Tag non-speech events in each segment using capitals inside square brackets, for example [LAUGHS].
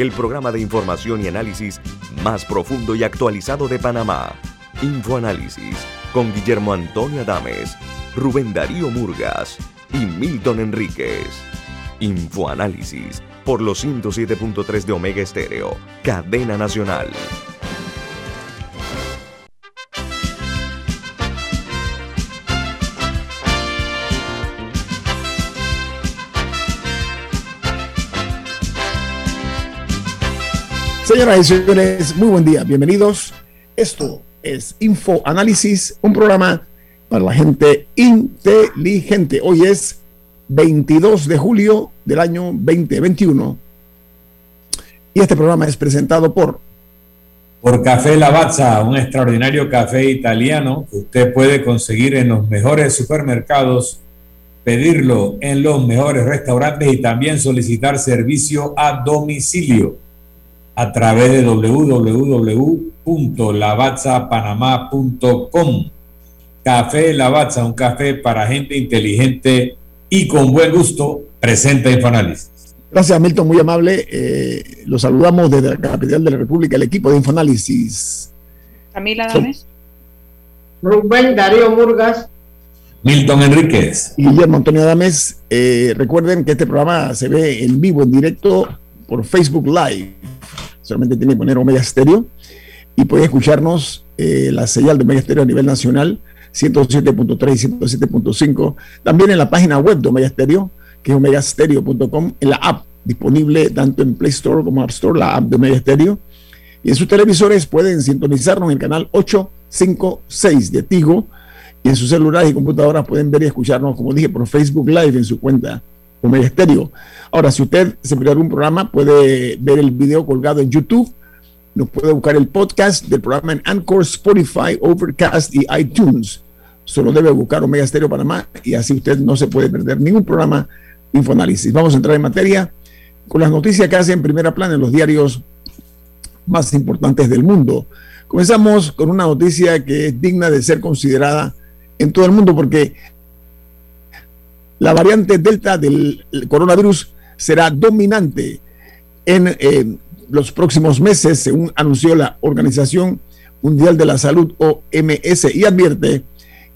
el programa de información y análisis más profundo y actualizado de Panamá. Infoanálisis con Guillermo Antonio Adames, Rubén Darío Murgas y Milton Enríquez. Infoanálisis por los 107.3 de Omega Estéreo, cadena nacional. Señoras y señores, muy buen día, bienvenidos. Esto es Info Análisis, un programa para la gente inteligente. Hoy es 22 de julio del año 2021 y este programa es presentado por por Café Lavazza, un extraordinario café italiano que usted puede conseguir en los mejores supermercados, pedirlo en los mejores restaurantes y también solicitar servicio a domicilio a través de www.lavazzapanamá.com. Café Lavazza, un café para gente inteligente y con buen gusto, presenta Infoanálisis. Gracias, Milton, muy amable. Eh, los saludamos desde la capital de la República, el equipo de Infoanálisis. Camila Dames. Rubén Darío Murgas. Milton Enríquez. Y Guillermo Antonio Dames. Eh, recuerden que este programa se ve en vivo, en directo, por Facebook Live solamente tiene que poner Omega Stereo y puede escucharnos eh, la señal de Omega Stereo a nivel nacional, 107.3 y 107.5. También en la página web de Omega Stereo, que es omegastereo.com, en la app disponible tanto en Play Store como App Store, la app de Omega Stereo. Y en sus televisores pueden sintonizarnos en el canal 856 de Tigo. Y en sus celulares y computadoras pueden ver y escucharnos, como dije, por Facebook Live en su cuenta Omega Estéreo. Ahora, si usted se perdió algún programa, puede ver el video colgado en YouTube. Nos puede buscar el podcast del programa en Anchor, Spotify, Overcast y iTunes. Solo debe buscar Omega Estéreo Panamá y así usted no se puede perder ningún programa Infoanálisis. Vamos a entrar en materia con las noticias que hacen en primera plana en los diarios más importantes del mundo. Comenzamos con una noticia que es digna de ser considerada en todo el mundo porque la variante Delta del coronavirus será dominante en eh, los próximos meses, según anunció la Organización Mundial de la Salud, OMS, y advierte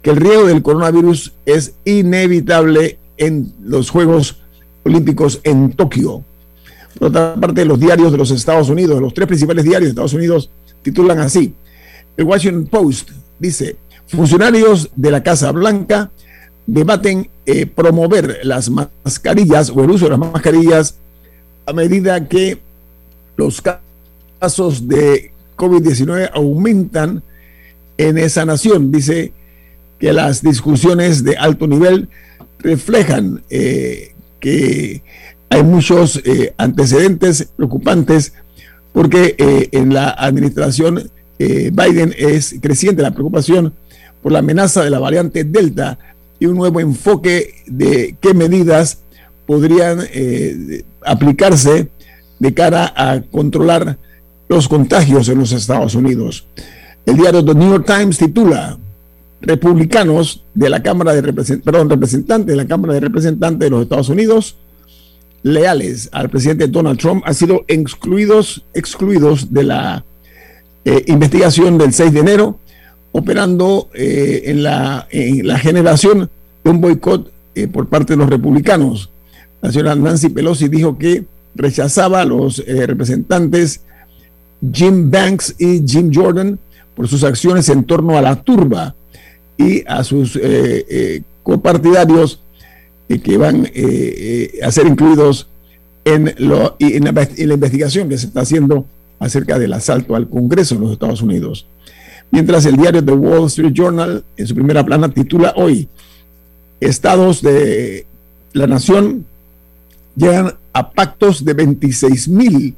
que el riesgo del coronavirus es inevitable en los Juegos Olímpicos en Tokio. Por otra parte, los diarios de los Estados Unidos, los tres principales diarios de Estados Unidos, titulan así. El Washington Post dice, funcionarios de la Casa Blanca debaten eh, promover las mascarillas o el uso de las mascarillas a medida que los casos de COVID-19 aumentan en esa nación. Dice que las discusiones de alto nivel reflejan eh, que hay muchos eh, antecedentes preocupantes porque en la administración Biden es creciente la preocupación por la amenaza de la variante Delta y un nuevo enfoque de qué medidas podrían eh, aplicarse de cara a controlar los contagios en los Estados Unidos. El diario The New York Times titula Republicanos de la Cámara de Representantes, perdón, representantes de la Cámara de Representantes de los Estados Unidos leales al presidente Donald Trump han sido excluidos, excluidos de la eh, investigación del 6 de enero operando eh, en, la, la, generación de un boicot eh, por parte de los republicanos. La señora Nancy Pelosi dijo que rechazaba a los eh, representantes Jim Banks y Jim Jordan por sus acciones en torno a la turba y a sus copartidarios que van a ser incluidos en, lo, en la investigación que se está haciendo acerca del asalto al Congreso en los Estados Unidos. Mientras el diario The Wall Street Journal, en su primera plana, titula hoy, Estados de la Nación llegan a pactos de 26 mil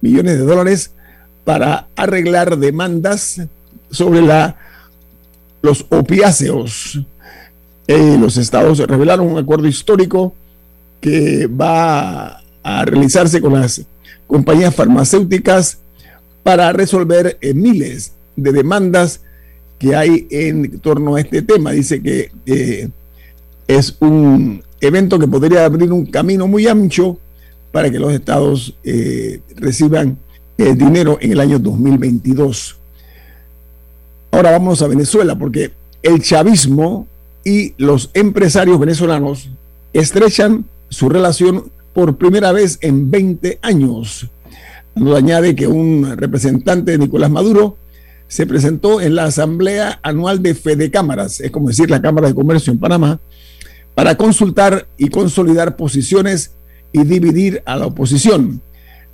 millones de dólares para arreglar demandas sobre la, los opiáceos. Eh, los estados revelaron un acuerdo histórico que va a realizarse con las compañías farmacéuticas para resolver eh, miles de demandas que hay en torno a este tema. Dice que eh, es un evento que podría abrir un camino muy ancho para que los estados eh, reciban eh, dinero en el año 2022. Ahora vamos a Venezuela, porque el chavismo y los empresarios venezolanos estrechan su relación por primera vez en 20 años. Nos añade que un representante de Nicolás Maduro se presentó en la Asamblea Anual de Fede Cámaras, es como decir la Cámara de Comercio en Panamá, para consultar y consolidar posiciones y dividir a la oposición.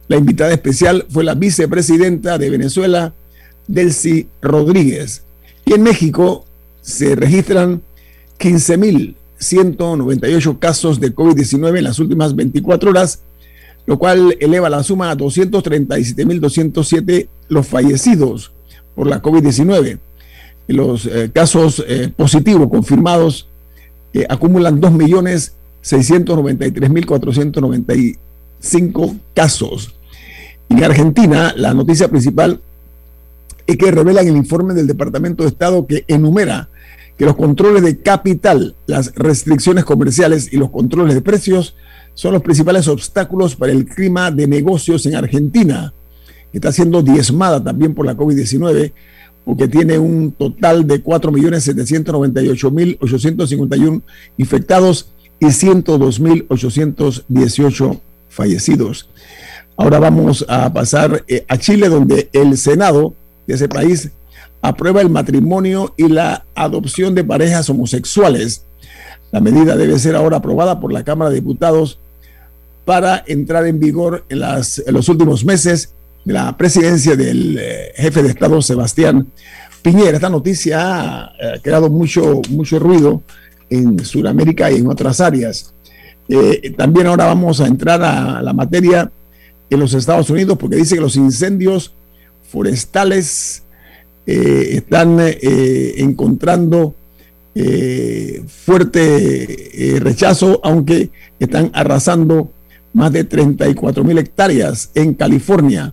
La invitada especial fue la vicepresidenta de Venezuela, Delcy Rodríguez. Y en México se registran 15.198 casos de COVID-19 en las últimas 24 horas, lo cual eleva la suma a 237.207 los fallecidos por la COVID-19. Los eh, casos eh, positivos confirmados eh, acumulan 2.693.495 casos. En Argentina, la noticia principal es que revelan el informe del Departamento de Estado que enumera que los controles de capital, las restricciones comerciales y los controles de precios son los principales obstáculos para el clima de negocios en Argentina, que está siendo diezmada también por la COVID-19, porque tiene un total de 4.798.851 infectados y 102.818 fallecidos. Ahora vamos a pasar eh, a Chile, donde el Senado de ese país aprueba el matrimonio y la adopción de parejas homosexuales. La medida debe ser ahora aprobada por la Cámara de Diputados para entrar en vigor en, los últimos meses de la presidencia del eh, jefe de Estado Sebastián Piñera. Esta noticia ha eh, creado mucho, mucho ruido en Sudamérica y en otras áreas. Eh, también ahora vamos a entrar a la materia en los Estados Unidos porque dice que los incendios forestales están encontrando fuerte rechazo, aunque están arrasando más de 34 mil hectáreas en California.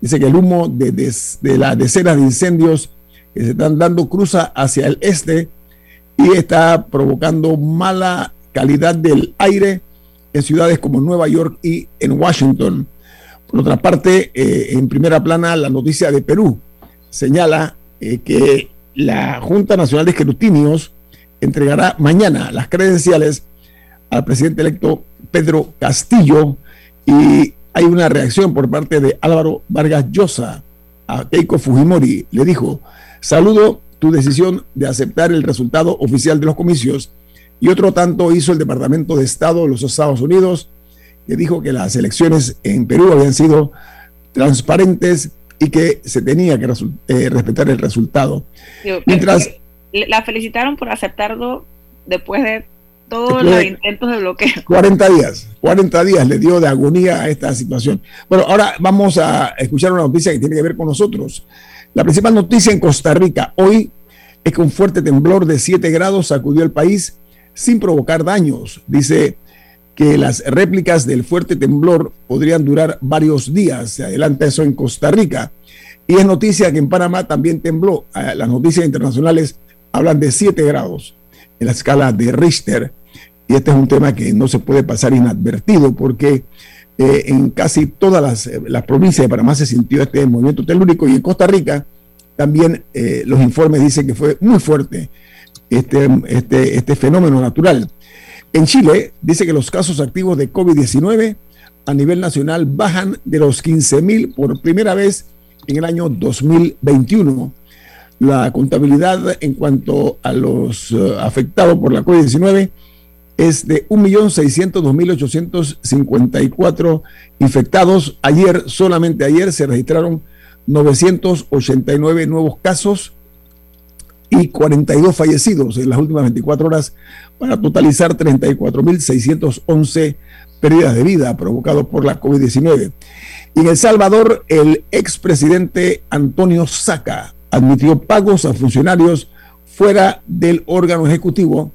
Dice que el humo de, de, las decenas de incendios que se están dando cruza hacia el este y está provocando mala calidad del aire en ciudades como Nueva York y en Washington. Por otra parte, en primera plana, la noticia de Perú, señala eh, que la Junta Nacional de Escrutinios entregará mañana las credenciales al presidente electo Pedro Castillo y hay una reacción por parte de Álvaro Vargas Llosa a Keiko Fujimori. Le dijo, saludo tu decisión de aceptar el resultado oficial de los comicios y otro tanto hizo el Departamento de Estado de los Estados Unidos, que dijo que las elecciones en Perú habían sido transparentes y que se tenía que eh, respetar el resultado. Mientras la felicitaron por aceptarlo después de todos los intentos de bloqueo. [LAUGHS] 40 días, 40 días le dio de agonía a esta situación. Bueno, ahora vamos a escuchar una noticia que tiene que ver con nosotros. La principal noticia en Costa Rica hoy es que un fuerte temblor de 7 grados sacudió el país sin provocar daños, dice que las réplicas del fuerte temblor podrían durar varios días. Se adelanta eso en Costa Rica. Y es noticia que en Panamá también tembló. Ah, las noticias internacionales hablan de 7 grados en la escala de Richter. Y este es un tema que no se puede pasar inadvertido porque eh, en casi todas las, eh, las, provincias de Panamá se sintió este movimiento telúrico y en Costa Rica también eh, los informes dicen que fue muy fuerte este, este, este fenómeno natural. En Chile dice que los casos activos de COVID-19 a nivel nacional bajan de los 15 mil por primera vez en el año 2021. La contabilidad en cuanto a los afectados por la COVID-19 es de 1.602.854 infectados. Ayer, solamente ayer, se registraron 989 nuevos casos y 42 fallecidos en las últimas 24 horas para totalizar 34.611 pérdidas de vida provocadas por la COVID-19. Y en El Salvador, el expresidente Antonio Saca admitió pagos a funcionarios fuera del órgano ejecutivo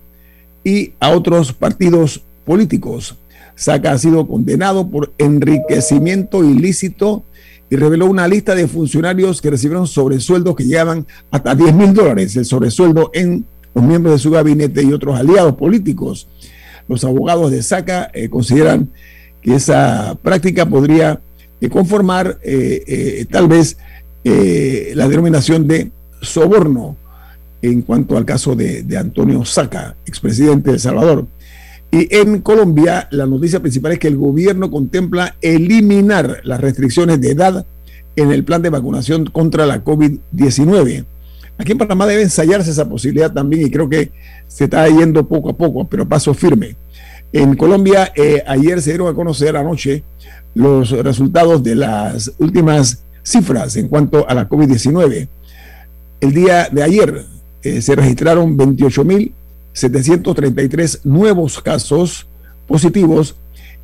y a otros partidos políticos. Saca ha sido condenado por enriquecimiento ilícito y reveló una lista de funcionarios que recibieron sobresueldos que llegaban hasta 10 mil dólares, el sobresueldo en los miembros de su gabinete y otros aliados políticos. Los abogados de Saca eh, consideran que esa práctica podría eh, conformar eh, tal vez la denominación de soborno en cuanto al caso de, Antonio Saca, expresidente de El Salvador. Y en Colombia, la noticia principal es que el gobierno contempla eliminar las restricciones de edad en el plan de vacunación contra la COVID-19. Aquí en Panamá debe ensayarse esa posibilidad también y creo que se está yendo poco a poco, pero paso firme. En Colombia, eh, ayer se dieron a conocer anoche los resultados de las últimas cifras en cuanto a la COVID-19. El día de ayer eh, se registraron 28 mil 733 nuevos casos positivos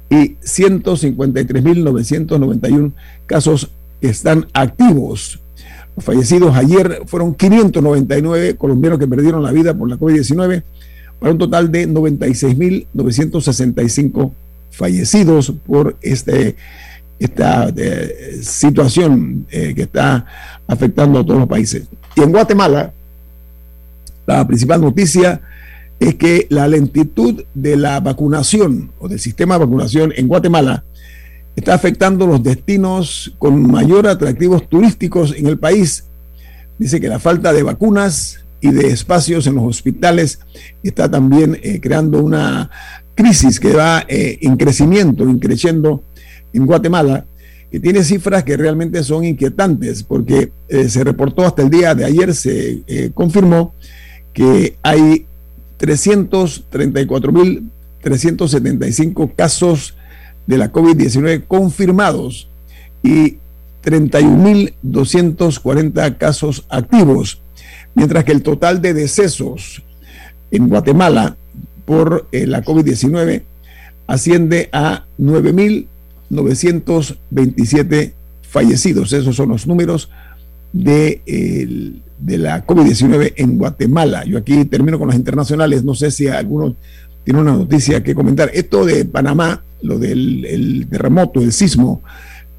y 153.991 casos están activos. Los fallecidos ayer fueron 599 colombianos que perdieron la vida por la COVID-19, para un total de 96.965 fallecidos por este, esta eh, situación eh, que está afectando a todos los países. Y en Guatemala, la principal noticia es que la lentitud de la vacunación o del sistema de vacunación en Guatemala está afectando los destinos con mayor atractivos turísticos en el país. Dice que la falta de vacunas y de espacios en los hospitales está también eh, creando una crisis que va eh, en crecimiento, increciendo en Guatemala, que tiene cifras que realmente son inquietantes, porque eh, se reportó hasta el día de ayer, se confirmó que hay 334.375 casos de la COVID-19 confirmados y 31.240 casos activos, mientras que el total de decesos en Guatemala por eh, la COVID-19 asciende a 9.927 fallecidos. Esos son los números de, de la COVID-19 en Guatemala. Yo aquí termino con las internacionales, no sé si alguno tiene una noticia que comentar. Esto de Panamá, lo del terremoto, el sismo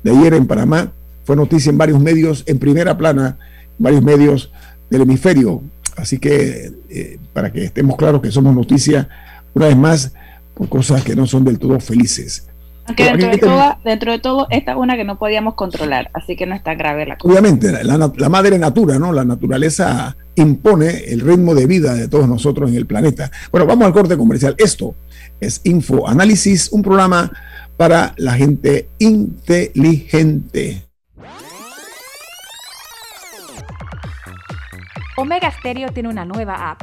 de ayer en Panamá, fue noticia en varios medios, en primera plana, varios medios del hemisferio. Así que eh, para que estemos claros que somos noticia, una vez más, por cosas que no son del todo felices. Aunque dentro de, todo, dentro de todo, esta es una que no podíamos controlar, así que no está grave la cosa. Obviamente, la, madre natura, ¿no? La naturaleza impone el ritmo de vida de todos nosotros en el planeta. Bueno, vamos al corte comercial. Esto es Info Análisis, un programa para la gente inteligente. Omega Stereo tiene una nueva app.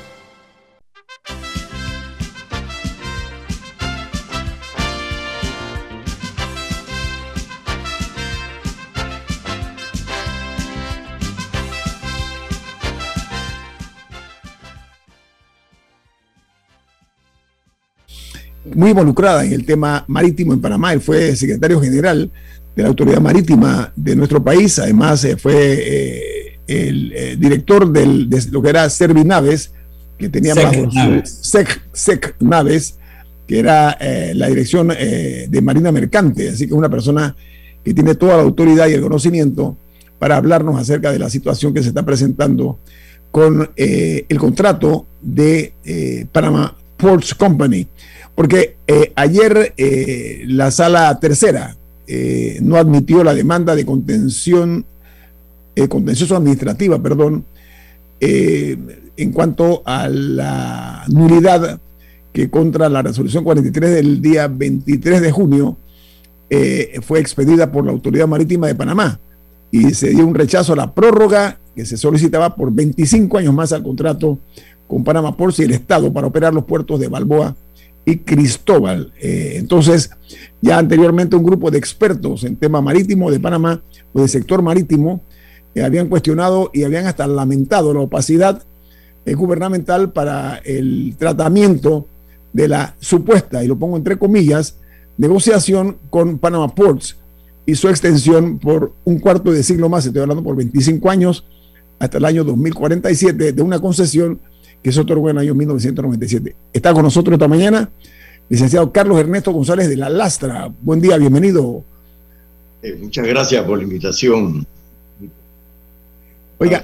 Muy involucrada en el tema marítimo en Panamá. Él fue secretario general de la Autoridad Marítima de nuestro país. Además, eh, fue eh, el director del, de lo que era Servinaves, que tenía SEC, SEC Naves, que era la dirección de Marina Mercante. Así que es una persona que tiene toda la autoridad y el conocimiento para hablarnos acerca de la situación que se está presentando con el contrato de Panama Ports Company. Porque eh, ayer eh, la sala tercera eh, no admitió la demanda de contención, contencioso administrativa, perdón, en cuanto a la nulidad que contra la resolución 43 del día 23 de junio fue expedida por la Autoridad Marítima de Panamá y se dio un rechazo a la prórroga que se solicitaba por 25 años más al contrato con Panamá Ports y el Estado para operar los puertos de Balboa y Cristóbal. Eh, entonces, ya anteriormente un grupo de expertos en tema marítimo de Panamá o del sector marítimo eh, habían cuestionado y habían hasta lamentado la opacidad eh, gubernamental para el tratamiento de la supuesta, y lo pongo entre comillas, negociación con Panama Ports y su extensión por un cuarto de siglo más, estoy hablando por 25 años, hasta el año 2047, de una concesión que se otorgó en el año 1997. Está con nosotros esta mañana licenciado Carlos Ernesto González de La Lastra. Buen día, bienvenido. Eh, muchas gracias por la invitación. Oiga,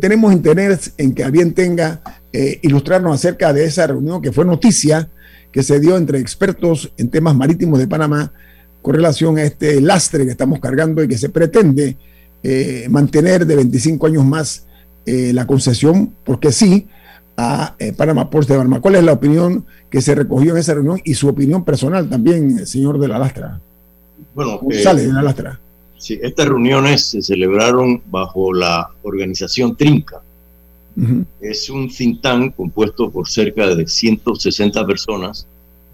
tenemos interés en que a bien tenga eh, ilustrarnos acerca de esa reunión que fue noticia que se dio entre expertos en temas marítimos de Panamá con relación a este lastre que estamos cargando y que se pretende eh, mantener de 25 años más la concesión, porque sí, a eh, Panamá Ports de Panamá. ¿Cuál es la opinión que se recogió en esa reunión y su opinión personal también, señor de la Lastra? Bueno, sale de la Lastra. Sí, estas reuniones se celebraron bajo la organización Trinca. Es un think tank compuesto por cerca de 160 personas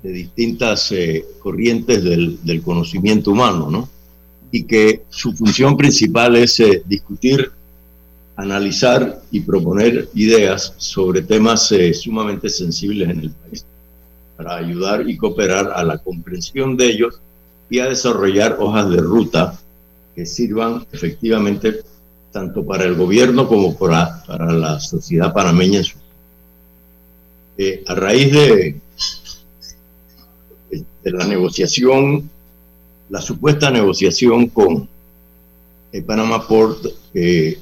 de distintas eh, corrientes del, del, conocimiento humano, ¿no? Y que su función principal es eh, discutir analizar y proponer ideas sobre temas eh, sumamente sensibles en el país, para ayudar y cooperar a la comprensión de ellos y a desarrollar hojas de ruta que sirvan efectivamente tanto para el gobierno como para, para la sociedad panameña. Eh, a raíz de, de la negociación, la supuesta negociación con el Panama Port, eh,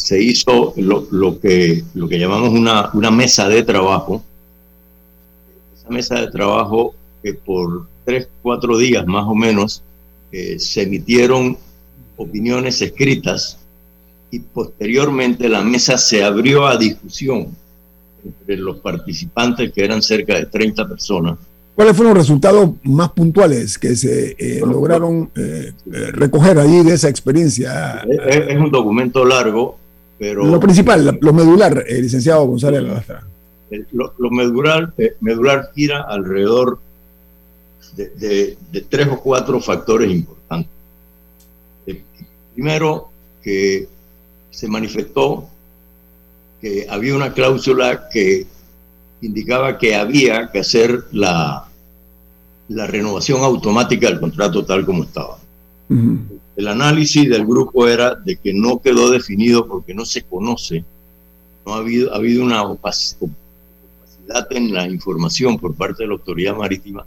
se hizo lo, que, lo que llamamos una, una mesa de trabajo. Esa mesa de trabajo que por tres, cuatro días más o menos eh, se emitieron opiniones escritas y posteriormente la mesa se abrió a discusión entre los participantes, que eran cerca de 30 personas. ¿Cuáles fueron los resultados más puntuales que se eh, lograron eh, recoger allí de esa experiencia? es, un documento largo, lo principal, lo medular, eh, licenciado González Lastra. Lo, lo, medular, eh, medular gira alrededor de, tres o cuatro factores importantes. Eh, primero, que se manifestó que había una cláusula que indicaba que había que hacer la, la renovación automática del contrato tal como estaba. El análisis del grupo era de que no quedó definido porque no se conoce, no ha habido, ha habido una opacidad en la información por parte de la autoridad marítima,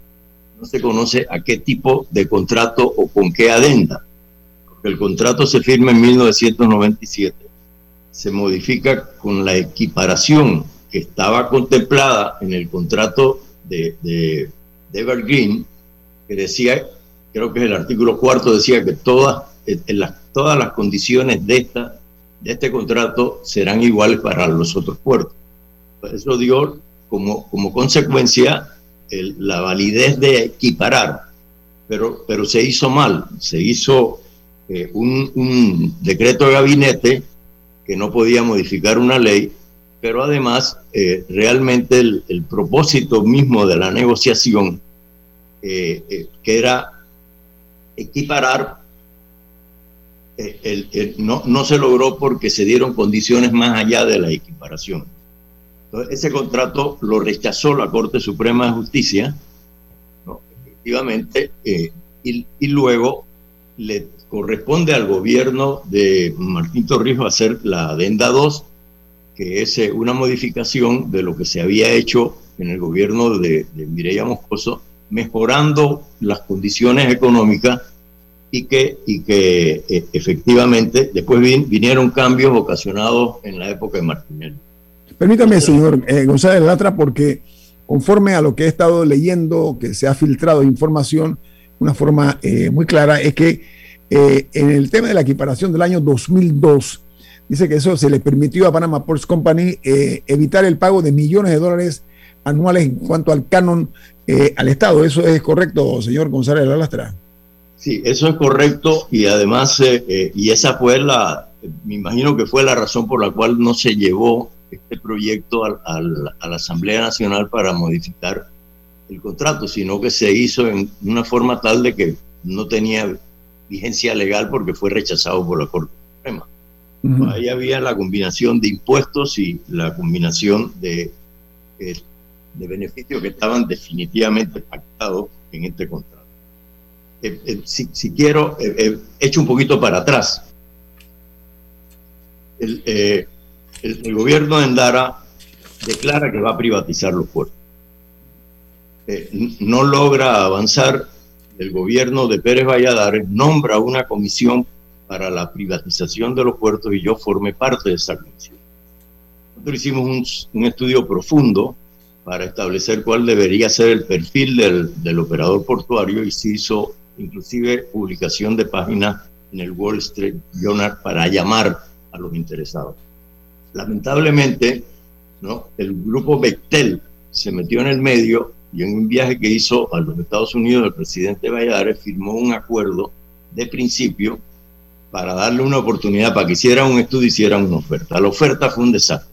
no se conoce a qué tipo de contrato o con qué adenda. Porque el contrato se firma en 1997, se modifica con la equiparación que estaba contemplada en el contrato de, de, de Evergreen, que decía creo que el artículo cuarto, decía que todas, en las, todas las condiciones de, esta, de este contrato serán iguales para los otros puertos. Eso dio como, como consecuencia la validez de equiparar, pero, pero se hizo mal, se hizo eh, un, un, decreto de gabinete que no podía modificar una ley, pero además eh, realmente el, el, propósito mismo de la negociación, eh, que era equiparar, eh, no, no se logró porque se dieron condiciones más allá de la equiparación. Entonces, ese contrato lo rechazó la Corte Suprema de Justicia efectivamente, eh, y, y, luego le corresponde al gobierno de Martín Torrijos hacer la adenda 2, que es eh, una modificación de lo que se había hecho en el gobierno de, de Mireya Moscoso, mejorando las condiciones económicas y que, y que eh, efectivamente después vinieron cambios ocasionados en la época de Martinelli. Permítame, señor eh, González Latra, porque conforme a lo que he estado leyendo, que se ha filtrado información, una forma eh, muy clara, es que en el tema de la equiparación del año 2002, dice que eso se le permitió a Panama Ports Company evitar el pago de millones de dólares anuales en cuanto al canon al Estado. ¿Eso es correcto, señor González Lastra? Sí, eso es correcto y además, eh, eh, y esa fue la, me imagino que fue la razón por la cual no se llevó este proyecto a, la Asamblea Nacional para modificar el contrato, sino que se hizo en una forma tal de que no tenía vigencia legal porque fue rechazado por la Corte Suprema. Ahí había la combinación de impuestos y la combinación de, eh, de beneficios que estaban definitivamente pactados en este contrato. Eh, eh, si, quiero, eh, echo un poquito para atrás. El, gobierno de Endara declara que va a privatizar los puertos. no logra avanzar, el gobierno de Pérez Valladares nombra una comisión para la privatización de los puertos y yo formé parte de esa comisión. Nosotros hicimos un, estudio profundo para establecer cuál debería ser el perfil del, del operador portuario y se hizo inclusive publicación de páginas en el Wall Street Journal para llamar a los interesados. Lamentablemente, ¿no? el grupo Bechtel se metió en el medio y en un viaje que hizo a los Estados Unidos el presidente Valladares firmó un acuerdo de principio para darle una oportunidad para que hicieran un estudio hicieran una oferta. La oferta fue un desastre.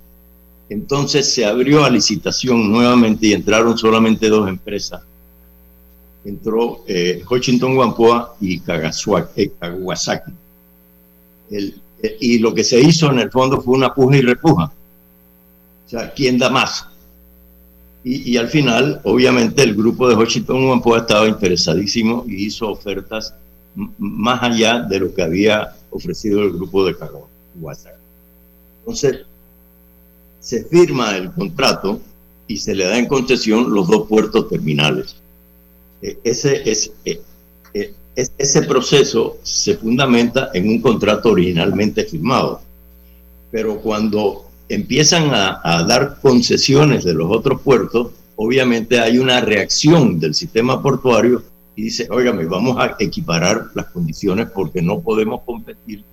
Entonces se abrió a licitación nuevamente y entraron solamente dos empresas entró eh, Washington Wampoa y eh, Kawasaki. El, eh, y lo que se hizo en el fondo fue una puja y repuja. O sea, ¿quién da más? Y, al final, obviamente, el grupo de Washington Wampoa estaba interesadísimo y hizo ofertas más allá de lo que había ofrecido el grupo de Kawasaki. Entonces, se firma el contrato y se le da en concesión los dos puertos terminales eh, ese, es, eh, eh, ese proceso se fundamenta en un contrato originalmente firmado. Pero cuando empiezan a, dar concesiones de los otros puertos, obviamente hay una reacción del sistema portuario y dice, óigame, vamos a equiparar las condiciones porque no podemos competir,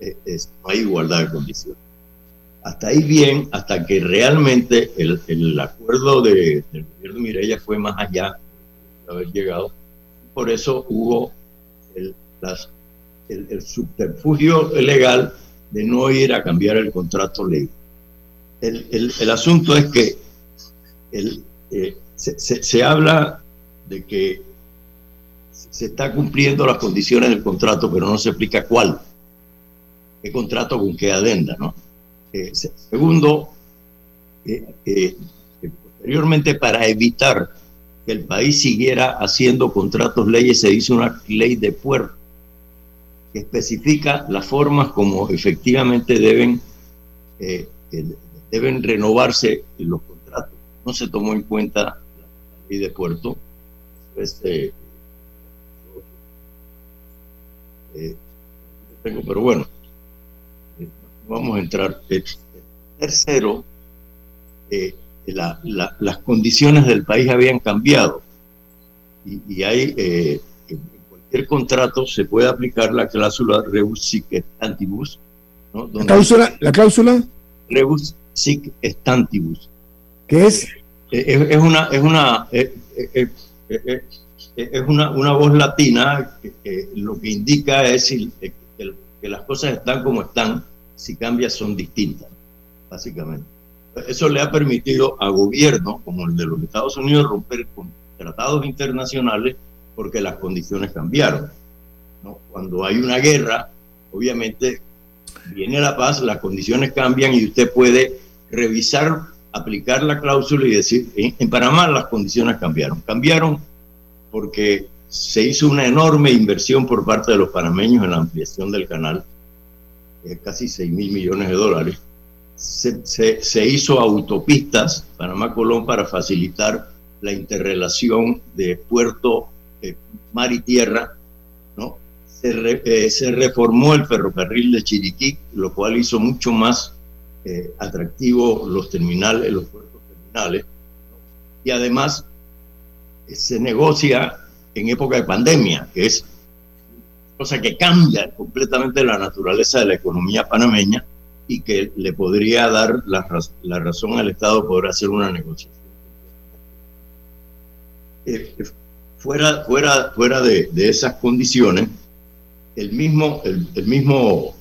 no hay igualdad de condiciones. Hasta ahí bien, hasta que realmente el, el acuerdo de, del gobierno de Mireya fue más allá haber llegado. Por eso hubo el, el, subterfugio legal de no ir a cambiar el contrato ley. El, el asunto es que el, eh, se, se, habla de que se está cumpliendo las condiciones del contrato, pero no se explica cuál. ¿Qué contrato con qué adenda? ¿no? Eh, segundo, eh, posteriormente para evitar que el país siguiera haciendo contratos leyes, se hizo una ley de puerto que especifica las formas como efectivamente deben, eh, deben renovarse los contratos. No se tomó en cuenta la ley de puerto. Eh, pero bueno, eh, vamos a entrar. tercero, las condiciones del país habían cambiado. Y, hay, eh, en cualquier contrato se puede aplicar la cláusula rebus sic stantibus. ¿La cláusula? ¿La cláusula? Rebus sic stantibus. ¿Qué es? Eh, es, una, es una, eh, es una, una voz latina que, lo que indica es que, que las cosas están como están, si cambias son distintas, básicamente. Eso le ha permitido a gobiernos como el de los Estados Unidos romper con tratados internacionales porque las condiciones cambiaron. Cuando hay una guerra, obviamente viene la paz, las condiciones cambian y usted puede revisar, aplicar la cláusula y decir, en, Panamá las condiciones cambiaron. Cambiaron porque se hizo una enorme inversión por parte de los panameños en la ampliación del canal, casi 6 mil millones de dólares. Se, se, hizo autopistas Panamá-Colón para facilitar la interrelación de puerto, eh, mar y tierra, ¿no? Se, se, reformó el ferrocarril de Chiriquí, lo cual hizo mucho más eh, atractivo los terminales, los puertos terminales. Y además se negocia en época de pandemia, que es cosa que cambia completamente la naturaleza de la economía panameña y que le podría dar la, la razón al Estado poder hacer una negociación. Eh, eh, fuera fuera, fuera de, de, esas condiciones, el mismo, el, mismo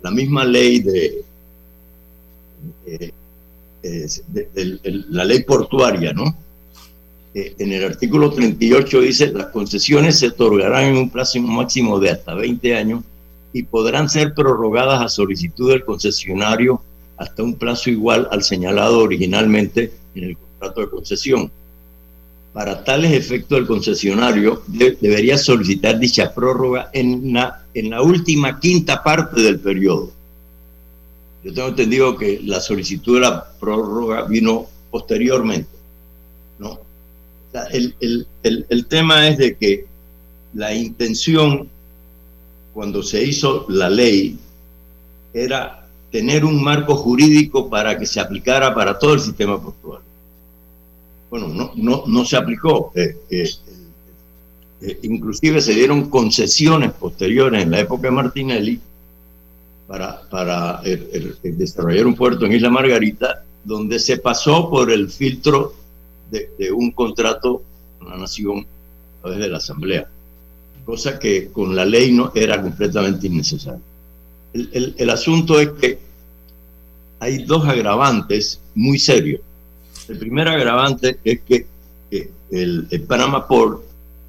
la, misma ley de, eh, de la ley portuaria, ¿no? En el artículo 38 dice, las concesiones se otorgarán en un plazo máximo de hasta 20 años y podrán ser prorrogadas a solicitud del concesionario hasta un plazo igual al señalado originalmente en el contrato de concesión. Para tales efectos, el concesionario debería solicitar dicha prórroga en la, en la última quinta parte del periodo. Yo tengo entendido que la solicitud de la prórroga vino posteriormente. El, el, el, tema es de que la intención cuando se hizo la ley era tener un marco jurídico para que se aplicara para todo el sistema portuario. Bueno, no, no, no se aplicó. Eh, eh, eh, inclusive se dieron concesiones posteriores en la época de Martinelli para, para desarrollar un puerto en Isla Margarita, donde se pasó por el filtro de, un contrato con la nación a través de la Asamblea, cosa que con la ley no era completamente innecesaria. El, el, asunto es que hay dos agravantes muy serios. El primer agravante es que, el, el, Panama Port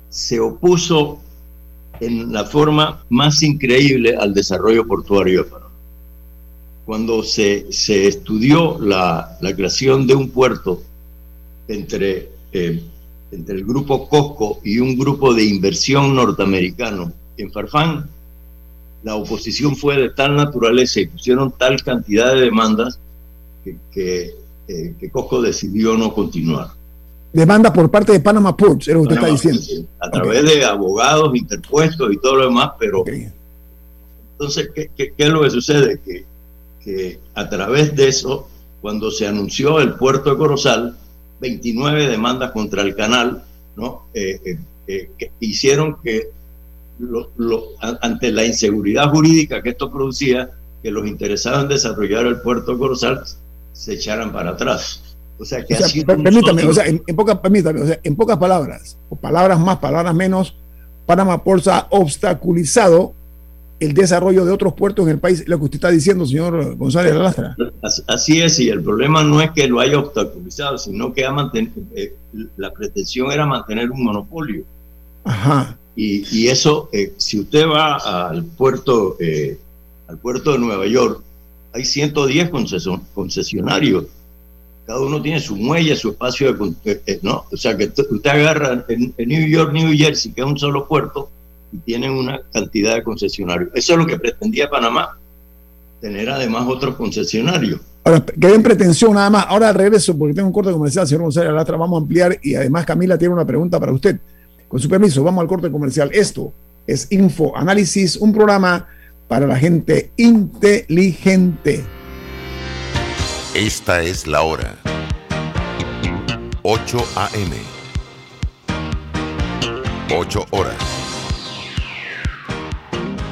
se opuso en la forma más increíble al desarrollo portuario de Panamá. Cuando se, se estudió la, la creación de un puerto entre, eh, entre el grupo Costco y un grupo de inversión norteamericano en Farfán, la oposición fue de tal naturaleza y pusieron tal cantidad de demandas que, que, eh, Costco decidió no continuar. Demanda por parte de Panama Ports, es lo que usted está diciendo. A través de abogados interpuestos y todo lo demás, pero entonces, ¿qué, ¿qué, qué, es lo que sucede? Que, que a través de eso, cuando se anunció el puerto de Corozal, 29 demandas contra el canal, ¿no? Eh, eh, eh, que hicieron que ante la inseguridad jurídica que esto producía, que los interesados en desarrollar el puerto de Corozal se echaran para atrás. O sea, que permítame, o sea, en, pocas, permítame, o sea, en pocas palabras, o palabras más, palabras menos, Panamá Ports ha obstaculizado el desarrollo de otros puertos en el país, lo que usted está diciendo, señor González Lastra. Así es, y el problema no es que lo haya obstaculizado, sino que ha eh, la pretensión era mantener un monopolio. Ajá. Y, y eso, eh, si usted va al puerto, eh, al puerto de Nueva York, hay 110 concesionarios. Cada uno tiene su muelle, su espacio de... ¿no? O sea, que usted agarra en, en New York, New Jersey, que es un solo puerto, tienen una cantidad de concesionarios. Eso es lo que pretendía Panamá, tener además otros concesionarios. Ahora, queda en pretensión nada más. Ahora regreso porque tengo un corte comercial, señor González Alastra. Vamos a ampliar y además Camila tiene una pregunta para usted. Con su permiso, vamos al corte comercial. Esto es Info Análisis, un programa para la gente inteligente. Esta es la hora. 8 a.m. 8 horas.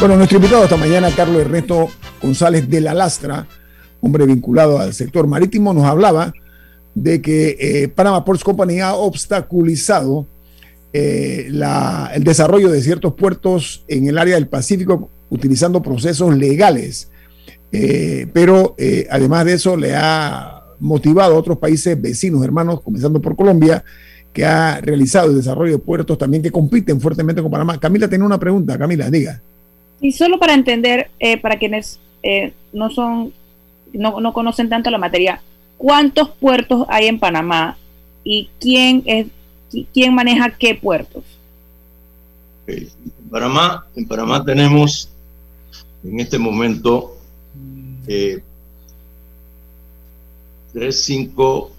Bueno, nuestro invitado esta mañana, Carlos Ernesto González de la Lastra, hombre vinculado al sector marítimo, nos hablaba de que eh, Panama Ports Company ha obstaculizado eh, el desarrollo de ciertos puertos en el área del Pacífico utilizando procesos legales. Eh, pero además de eso le ha motivado a otros países vecinos, hermanos, comenzando por Colombia, que ha realizado el desarrollo de puertos también que compiten fuertemente con Panamá. Camila tiene una pregunta, Camila, diga. Y solo para entender, eh, para quienes eh, no son, no, no, conocen tanto la materia, ¿cuántos puertos hay en Panamá y quién es, quién maneja qué puertos? En Panamá, en Panamá tenemos en este momento eh, tres, cinco,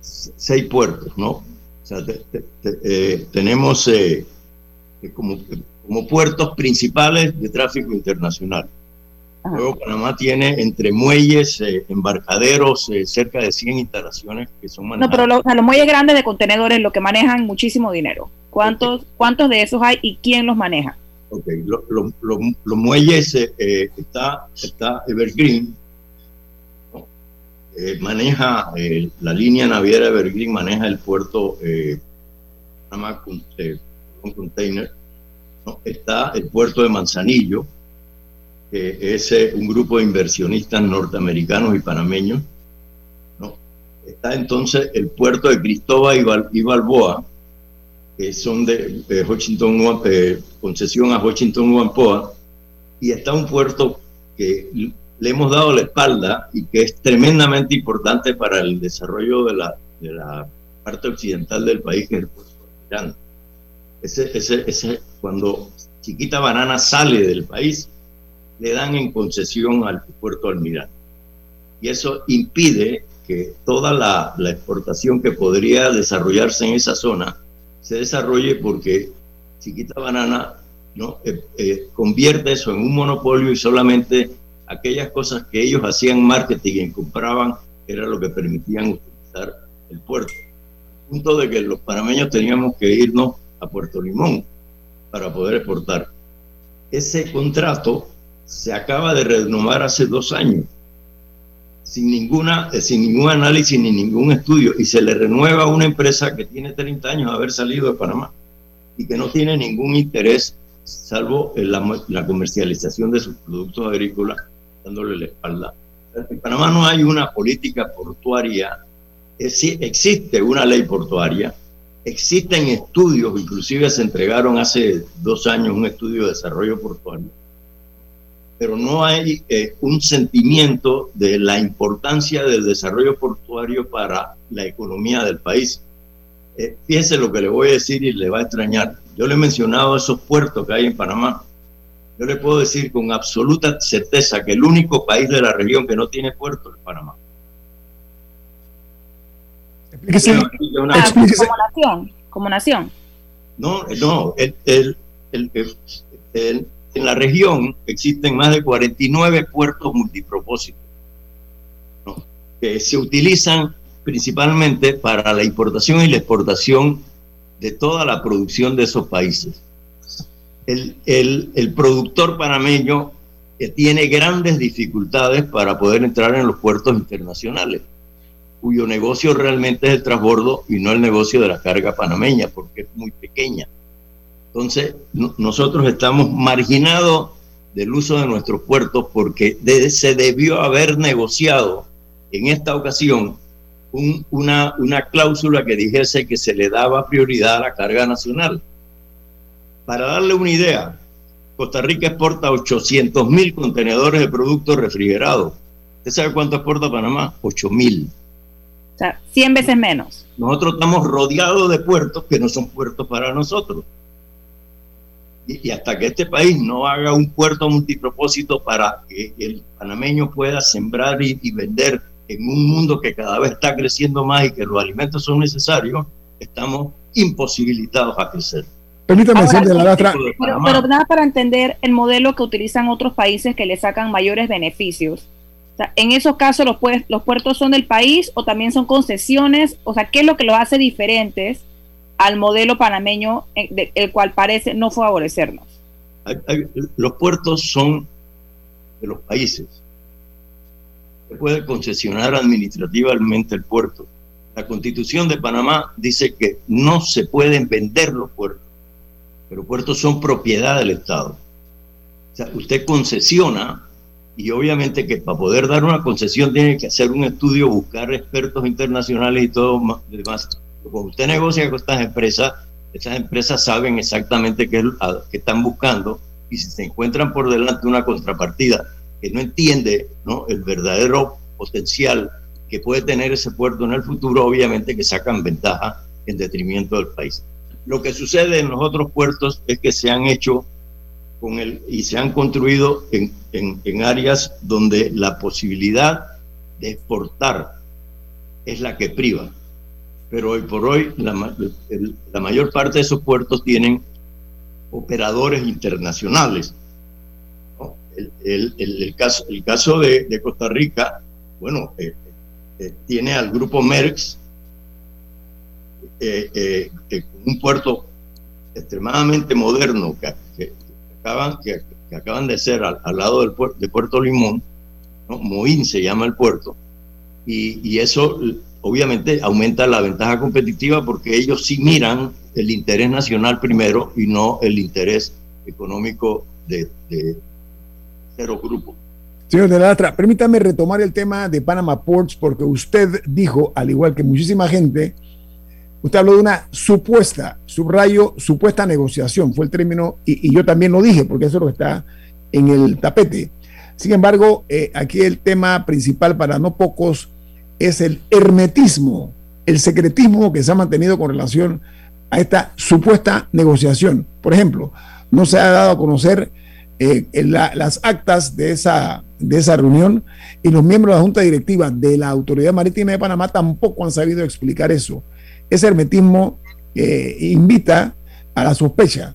seis puertos, ¿no? O sea, tenemos como como puertos principales de tráfico internacional. Luego Panamá tiene entre muelles, eh, embarcaderos, eh, cerca de 100 instalaciones que son manejadas. No, pero los muelles grandes de contenedores, lo que manejan muchísimo dinero. ¿Cuántos, ¿cuántos de esos hay y quién los maneja? Ok, los muelles, eh, está, está Evergreen, maneja la línea naviera Evergreen, maneja el puerto Panamá con, con container está el puerto de Manzanillo, que es eh, un grupo de inversionistas norteamericanos y panameños. ¿no? Está entonces el puerto de Cristóbal y, Balboa, que son de, Washington, eh, concesión a Washington Wampoa, y está un puerto que le hemos dado la espalda y que es tremendamente importante para el desarrollo de la, de la parte occidental del país, que es el puerto de Irán. Ese, ese, ese, cuando Chiquita Banana sale del país, le dan en concesión al puerto Almirante. Y eso impide que toda la, exportación que podría desarrollarse en esa zona se desarrolle porque Chiquita Banana ¿no? Eh, eh, convierte eso en un monopolio y solamente aquellas cosas que ellos hacían marketing y compraban era lo que permitían utilizar el puerto. Punto de que los panameños teníamos que irnos a Puerto Limón para poder exportar. Ese contrato se acaba de renovar hace dos años, sin, ninguna, eh, sin ningún análisis ni ningún estudio, y se le renueva a una empresa que tiene 30 años de haber salido de Panamá y que no tiene ningún interés, salvo en la, la comercialización de sus productos agrícolas, dándole la espalda. En Panamá no hay una política portuaria, existe una ley portuaria, Existen estudios, inclusive se entregaron hace dos años un estudio de desarrollo portuario, pero no hay eh, un sentimiento de la importancia del desarrollo portuario para la economía del país. Eh, lo que le voy a decir y le va a extrañar. Yo le he mencionado esos puertos que hay en Panamá. Yo le puedo decir con absoluta certeza que el único país de la región que no tiene puerto es Panamá. Ah, [LAUGHS] como nación, como nación. No, no, el, el, el, en la región existen más de 49 puertos multipropósitos que se utilizan principalmente para la importación y la exportación de toda la producción de esos países. El, el, el productor panameño que tiene grandes dificultades para poder entrar en los puertos internacionales, cuyo negocio realmente es el transbordo y no el negocio de la carga panameña, porque es muy pequeña. Entonces, nosotros estamos marginados del uso de nuestros puertos porque se debió haber negociado en esta ocasión una, una cláusula que dijese que se le daba prioridad a la carga nacional. Para darle una idea, Costa Rica exporta 800 mil contenedores de productos refrigerados. ¿Usted sabe cuánto exporta Panamá? 8 mil. O sea, 100 veces menos. Nosotros estamos rodeados de puertos que no son puertos para nosotros y, hasta que este país no haga un puerto multipropósito para que el panameño pueda sembrar y, vender en un mundo que cada vez está creciendo más y que los alimentos son necesarios, estamos imposibilitados a crecer. Permítame decirle la pero, pero, nada para entender el modelo que utilizan otros países que le sacan mayores beneficios. Sea, en esos casos los, los puertos son del país o también son concesiones. O sea, ¿qué es lo que los hace diferentes al modelo panameño, eh, el cual parece no favorecernos. los puertos son de los países. Se puede concesionar administrativamente el puerto. La constitución de Panamá dice que no se pueden vender los puertos, pero puertos son propiedad del Estado. O sea, usted concesiona y obviamente que para poder dar una concesión tiene que hacer un estudio, buscar expertos internacionales y todo demás cuando usted negocia con estas empresas, esas empresas saben exactamente qué, qué están buscando y si se encuentran por delante una contrapartida que no entiende ¿no? el verdadero potencial que puede tener ese puerto en el futuro, obviamente que sacan ventaja en detrimento del país. Lo que sucede en los otros puertos es que se han hecho con el, y se han construido en, áreas donde la posibilidad de exportar es la que priva pero hoy por hoy la, mayor parte de esos puertos tienen operadores internacionales. El, caso, el caso de, Costa Rica, bueno, eh, eh, tiene al grupo Merckx, eh, un puerto extremadamente moderno que, acaban, que, acaban de ser al, lado del puerto, de Puerto Limón, Moín se llama el puerto, y, y eso obviamente aumenta la ventaja competitiva porque ellos sí miran el interés nacional primero y no el interés económico de, cero grupo. Señor de la permítame retomar el tema de Panama Ports porque usted dijo, al igual que muchísima gente, usted habló de una supuesta, subrayo, supuesta negociación, fue el término, y, yo también lo dije porque eso es lo que está en el tapete. Sin embargo, eh, aquí el tema principal para no pocos es el hermetismo, el secretismo que se ha mantenido con relación a esta supuesta negociación. Por ejemplo, no se ha dado a conocer eh, las actas de esa, de esa reunión y los miembros de la Junta Directiva de la Autoridad Marítima de Panamá tampoco han sabido explicar eso. Ese hermetismo eh, invita a la sospecha.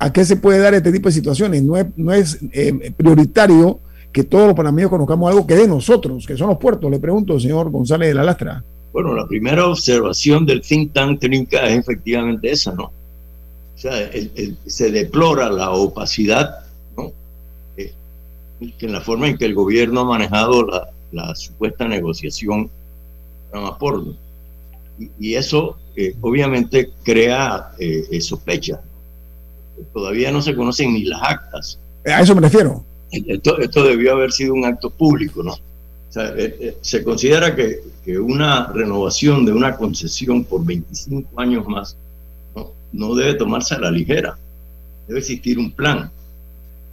¿A qué se puede dar este tipo de situaciones? No es, no es eh, prioritario que todos los panameños conozcamos algo que de nosotros, que son los puertos. Le pregunto, señor González de la Lastra. Bueno, la primera observación del think tank Trinca es efectivamente esa, ¿no? O sea, se deplora la opacidad, ¿no? Eh, en la forma en que el gobierno ha manejado la, supuesta negociación Y, y eso eh, obviamente crea eh, sospecha. Todavía no se conocen ni las actas. A eso me refiero. Esto, esto debió haber sido un acto público, ¿no? O sea, eh, eh, se considera que, que, una renovación de una concesión por 25 años más no, no debe tomarse a la ligera. Debe existir un plan.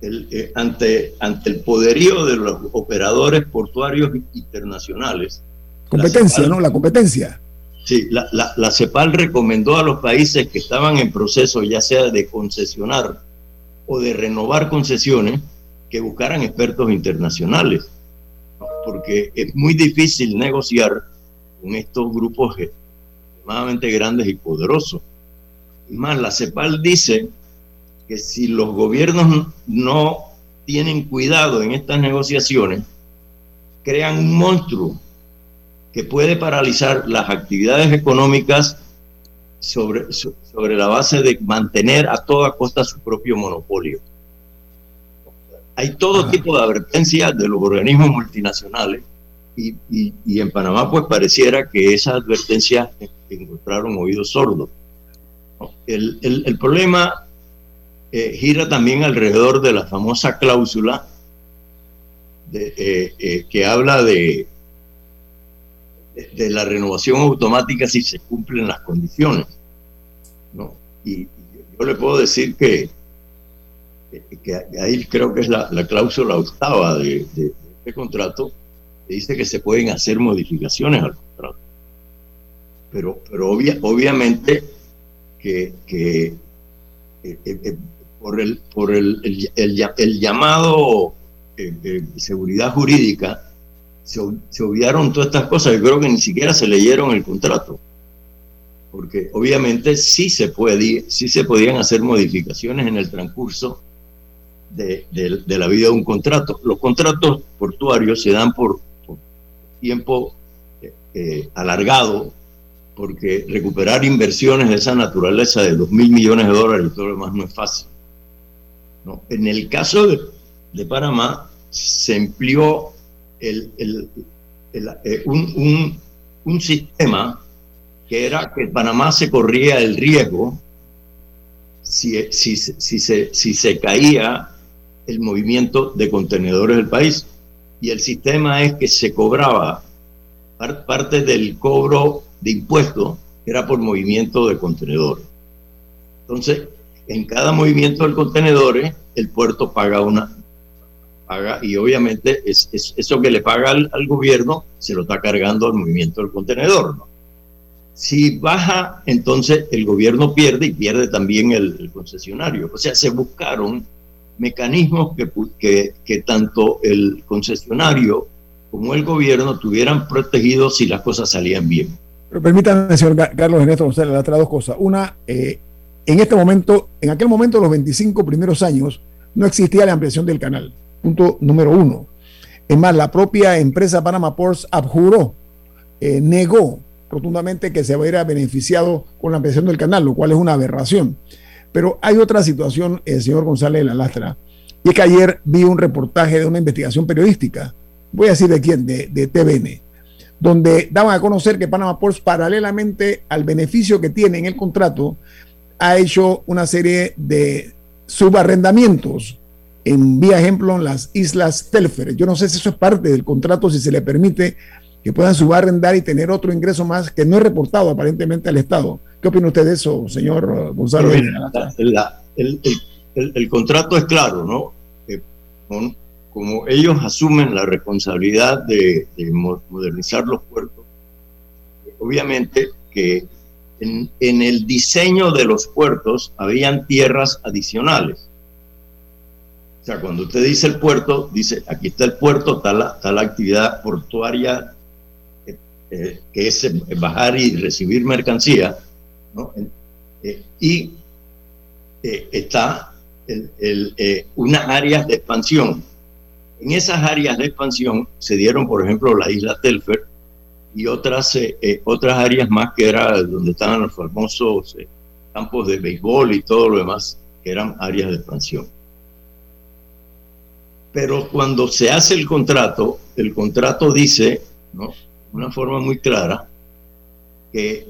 El, eh, ante, ante el poderío de los operadores portuarios internacionales. Competencia, ¿no? La competencia. Sí, la, CEPAL recomendó a los países que estaban en proceso, ya sea de concesionar o de renovar concesiones, que buscaran expertos internacionales, porque es muy difícil negociar con estos grupos extremadamente grandes y poderosos. Y más, la CEPAL dice que si los gobiernos no tienen cuidado en estas negociaciones, crean un monstruo que puede paralizar las actividades económicas sobre, sobre la base de mantener a toda costa su propio monopolio. Hay todo tipo de advertencias de los organismos multinacionales y, y, en Panamá pues pareciera que esas advertencias encontraron oídos sordos. El, el, el problema eh, gira también alrededor de la famosa cláusula de, eh, eh, que habla de, de la renovación automática si se cumplen las condiciones. ¿no? Y, yo le puedo decir que, que, ahí creo que es la, cláusula octava de, este contrato, que dice que se pueden hacer modificaciones al contrato. Pero, pero obviamente que, que eh, eh, por, el, por el, el, llamado eh, seguridad jurídica, se, obviaron todas estas cosas. Yo creo que ni siquiera se leyeron el contrato. Porque obviamente sí se, puede, sí se podían hacer modificaciones en el transcurso de, la vida de un contrato. Los contratos portuarios se dan por, tiempo eh, eh, alargado, porque recuperar inversiones de esa naturaleza de dos mil millones de dólares y todo lo demás no es fácil. ¿no? En el caso de, de Panamá, se empleó el, el, eh, un, un, sistema que era que Panamá se corría el riesgo si, si, si, se, si se caía el movimiento de contenedores del país. Y el sistema es que se cobraba parte del cobro de impuestos era por movimiento de contenedores. Entonces, en cada movimiento del contenedor, el puerto paga una, y obviamente es, eso que le paga al, gobierno se lo está cargando al movimiento del contenedor. Si baja, entonces el gobierno pierde y pierde también el, concesionario. O sea, se buscaron mecanismos que, tanto el concesionario como el gobierno tuvieran protegidos si las cosas salían bien. Pero permítanme, señor Carlos Ernesto le trae dos cosas. Una, eh, en este momento, en aquel momento, los 25 primeros años, no existía la ampliación del canal. Punto número uno. Es más, la propia empresa Panama Ports abjuró, eh, negó rotundamente que se hubiera beneficiado con la ampliación del canal, lo cual es una aberración. Pero hay otra situación, el señor González de la Lastra, y es que ayer vi un reportaje de una investigación periodística, voy a decir de quién, de, de TVN, donde daban a conocer que Panama Ports, paralelamente al beneficio que tiene en el contrato, ha hecho una serie de subarrendamientos en vía ejemplo en las islas Telfer. Yo no sé si eso es parte del contrato, si se le permite que puedan subarrendar y tener otro ingreso más que no es reportado aparentemente al Estado. ¿Qué opina usted de eso, señor Gonzalo? el, contrato es claro, ¿no? como ellos asumen la responsabilidad de, modernizar los puertos, obviamente que en, en el diseño de los puertos habían tierras adicionales cuando usted dice el puerto, dice, aquí está el puerto, está la, actividad portuaria, eh, eh, que es eh, bajar y recibir mercancía, ¿no? y está el, unas áreas de expansión. En esas áreas de expansión se dieron, por ejemplo, la isla Telfer y otras, otras áreas más que era donde estaban los famosos campos de béisbol y todo lo demás, que eran áreas de expansión. Pero cuando se hace el contrato, el contrato dice, ¿no? una forma muy clara, que,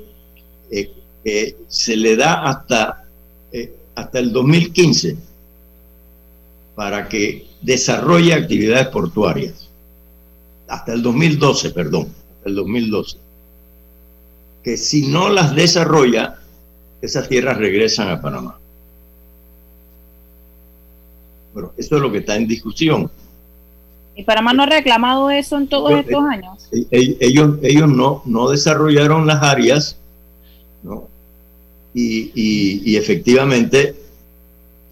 eh, se le da hasta, eh, hasta el 2015 para que desarrolle actividades portuarias. Hasta el 2012, perdón, hasta el 2012. Que si no las desarrolla, esas tierras regresan a Panamá. Pero esto es lo que está en discusión. ¿Y Panamá no ha reclamado eso en todos estos eh, años? Eh, ellos, ellos no, no desarrollaron las áreas, ¿no? Y, efectivamente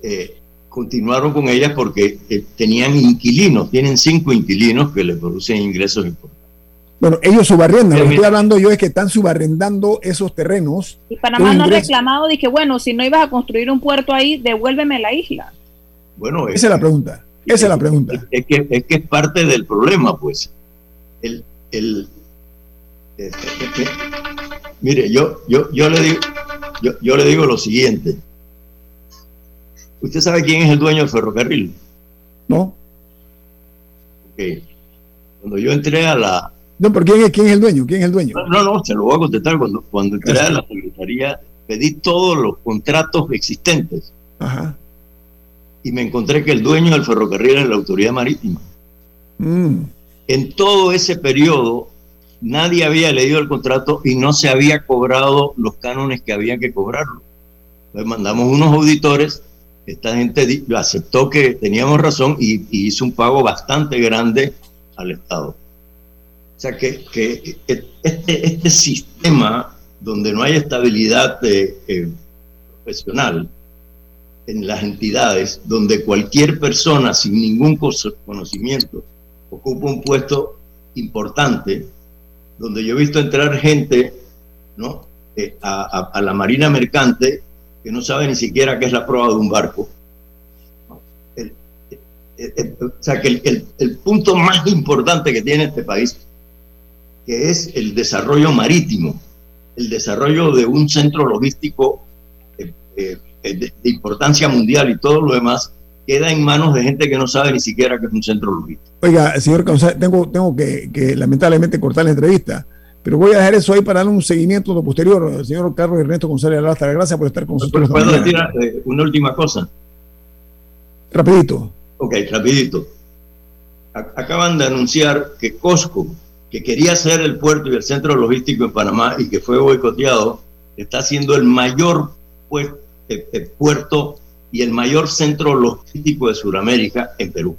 eh, continuaron con ellas porque tenían inquilinos, tienen cinco inquilinos que les producen ingresos importantes. Bueno, ellos subarriendan. Lo que estoy hablando yo es que están subarrendando esos terrenos. Y Panamá no ha reclamado, dije, bueno, si no ibas a construir un puerto ahí, devuélveme la isla. Bueno, esa es la pregunta. Esa es, la pregunta. Es que, es que es parte del problema, pues. El, el, mire, yo, yo, yo, le digo, yo, yo le digo lo siguiente. ¿Usted sabe quién es el dueño del ferrocarril? No. Okay. Cuando yo entré a la, no, pero ¿quién es, quién es el dueño? ¿Quién es el dueño? No, no, se lo voy a contestar. Cuando, cuando entré a la secretaría, pedí todos los contratos existentes. Ajá. Y me encontré que el dueño del ferrocarril era la autoridad marítima. Mm. En todo ese periodo, nadie había leído el contrato y no se había cobrado los cánones que había que cobrarlo. Entonces mandamos unos auditores, esta gente aceptó que teníamos razón y hizo un pago bastante grande al Estado. O sea que, este, este, sistema donde no hay estabilidad eh, eh, profesional en las entidades, donde cualquier persona sin ningún conocimiento ocupa un puesto importante, donde yo he visto entrar gente ¿no? Eh, a, la marina mercante que no sabe ni siquiera qué es la prueba de un barco. o sea que el, el punto más importante que tiene este país que es el desarrollo marítimo, el desarrollo de un centro logístico eh, eh, de, importancia mundial y todo lo demás, queda en manos de gente que no sabe ni siquiera que es un centro logístico. Oiga, señor González, tengo, tengo que, lamentablemente cortar la entrevista, pero voy a dejar eso ahí para darle un seguimiento lo posterior. Señor Carlos Ernesto González Alastra, gracias por estar con nosotros. ¿Puedo decir eh, una última cosa? Rapidito. Ok, rapidito. Acaban de anunciar que Costco que quería ser el puerto y el centro logístico en Panamá y que fue boicoteado, está siendo el mayor puerto y el mayor centro logístico de Sudamérica en Perú.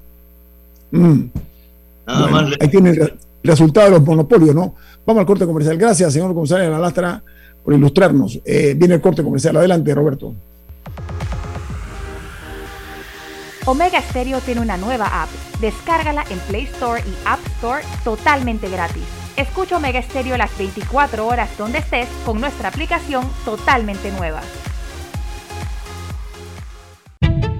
Mm. Nada más. Ahí tiene el resultado de los monopolios, ¿no? Vamos al corte comercial. Gracias, señor González Alastra, por ilustrarnos. Eh, viene el corte comercial. Adelante, Roberto. Omega Stereo tiene una nueva app. Descárgala en Play Store y App Store totalmente gratis. Escucha Omega Stereo las 24 horas donde estés con nuestra aplicación totalmente nueva.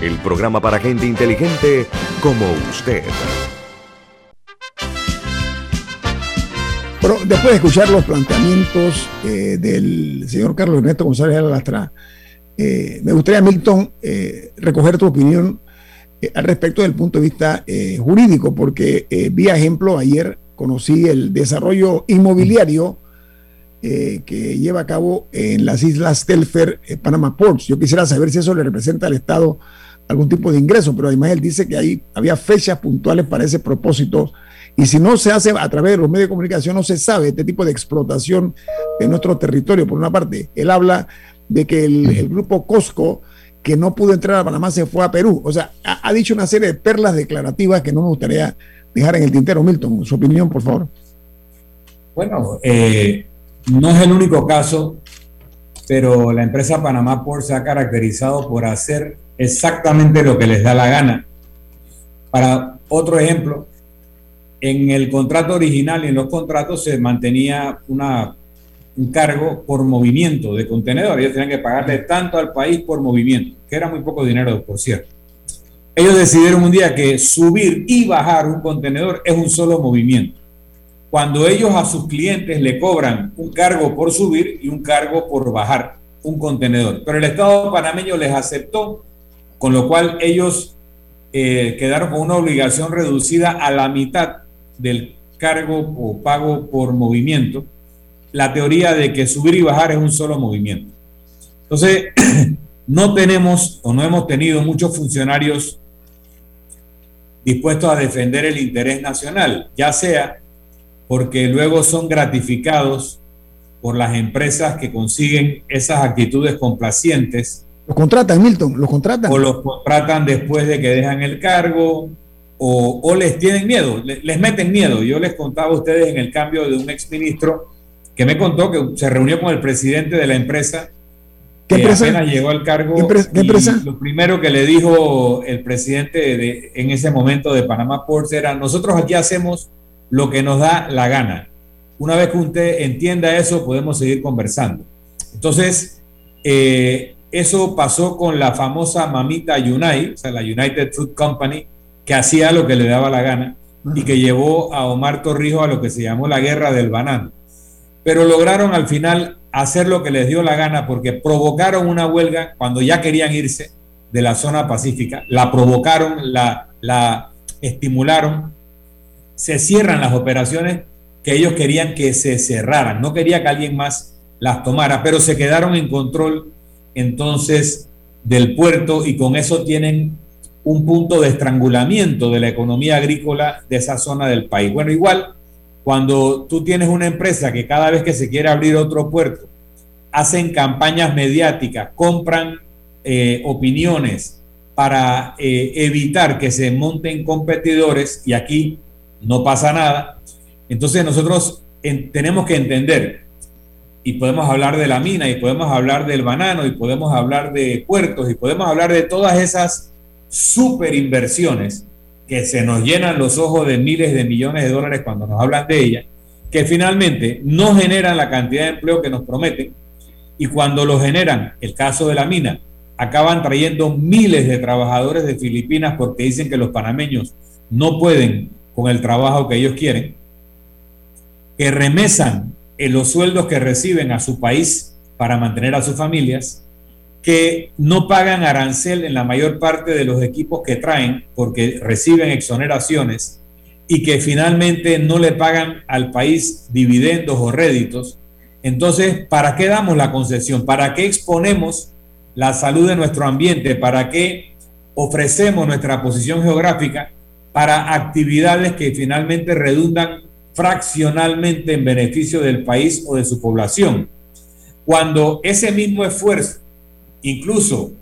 el programa para gente inteligente como usted. Bueno, después de escuchar los planteamientos eh, del señor Carlos Ernesto González Alastra, eh, me gustaría, Milton, eh, recoger tu opinión al respecto del punto de vista jurídico, porque vía ejemplo, ayer conocí el desarrollo inmobiliario que lleva a cabo en las islas Telfer, Panama Ports. Yo quisiera saber si eso le representa al Estado algún tipo de ingreso, pero además él dice que ahí había fechas puntuales para ese propósito y si no se hace a través de los medios de comunicación, no se sabe este tipo de explotación de nuestro territorio. Por una parte, él habla de que el, grupo Costco, que no pudo entrar a Panamá, se fue a Perú. O sea, ha, dicho una serie de perlas declarativas que no me gustaría dejar en el tintero. Milton, su opinión, por favor. Bueno, eh, no es el único caso, pero la empresa Panamá Port se ha caracterizado por hacer exactamente lo que les da la gana. Para otro ejemplo, en el contrato original y en los contratos se mantenía una, un cargo por movimiento de contenedor. Ellos tenían que pagarle tanto al país por movimiento, que era muy poco dinero, por cierto. Ellos decidieron un día que subir y bajar un contenedor es un solo movimiento. Cuando ellos a sus clientes le cobran un cargo por subir y un cargo por bajar un contenedor. Pero el Estado panameño les aceptó, con lo cual ellos eh, quedaron con una obligación reducida a la mitad del cargo o pago por movimiento, la teoría de que subir y bajar es un solo movimiento. Entonces, [CLEARS THROAT] no tenemos o no hemos tenido muchos funcionarios dispuestos a defender el interés nacional, ya sea porque luego son gratificados por las empresas que consiguen esas actitudes complacientes. Los contratan, Milton, los contratan. O los contratan después de que dejan el cargo, o, les tienen miedo, les, meten miedo. Yo les contaba a ustedes en el cambio de un exministro que me contó que se reunió con el presidente de la empresa. ¿Qué empresa? apenas llegó al cargo. ¿Qué, empresa? Lo primero que le dijo el presidente de, en ese momento de Panamá Ports era: nosotros aquí hacemos lo que nos da la gana. Una vez que usted entienda eso, podemos seguir conversando. Entonces, eh, eso pasó con la famosa mamita Unite, o sea, la United Fruit Company, que hacía lo que le daba la gana y que llevó a Omar Torrijos a lo que se llamó la guerra del banano. Pero lograron al final hacer lo que les dio la gana porque provocaron una huelga cuando ya querían irse de la zona pacífica, la provocaron, la, la estimularon, se cierran las operaciones que ellos querían que se cerraran, no quería que alguien más las tomara, pero se quedaron en control entonces del puerto y con eso tienen un punto de estrangulamiento de la economía agrícola de esa zona del país. Bueno, igual, cuando tú tienes una empresa que cada vez que se quiere abrir otro puerto, hacen campañas mediáticas, compran eh, opiniones para eh, evitar que se monten competidores y aquí no pasa nada. Entonces nosotros tenemos que entender, y podemos hablar de la mina, y podemos hablar del banano, y podemos hablar de puertos, y podemos hablar de todas esas super inversiones que se nos llenan los ojos de miles de millones de dólares cuando nos hablan de ellas, que finalmente no generan la cantidad de empleo que nos prometen y cuando lo generan, el caso de la mina, acaban trayendo miles de trabajadores de Filipinas porque dicen que los panameños no pueden con el trabajo que ellos quieren, que remesan los sueldos que reciben a su país para mantener a sus familias que no pagan arancel en la mayor parte de los equipos que traen porque reciben exoneraciones y que finalmente no le pagan al país dividendos o réditos. Entonces, ¿para qué damos la concesión? ¿Para qué exponemos la salud de nuestro ambiente? ¿Para qué ofrecemos nuestra posición geográfica para actividades que finalmente redundan fraccionalmente en beneficio del país o de su población? Cuando ese mismo esfuerzo incluso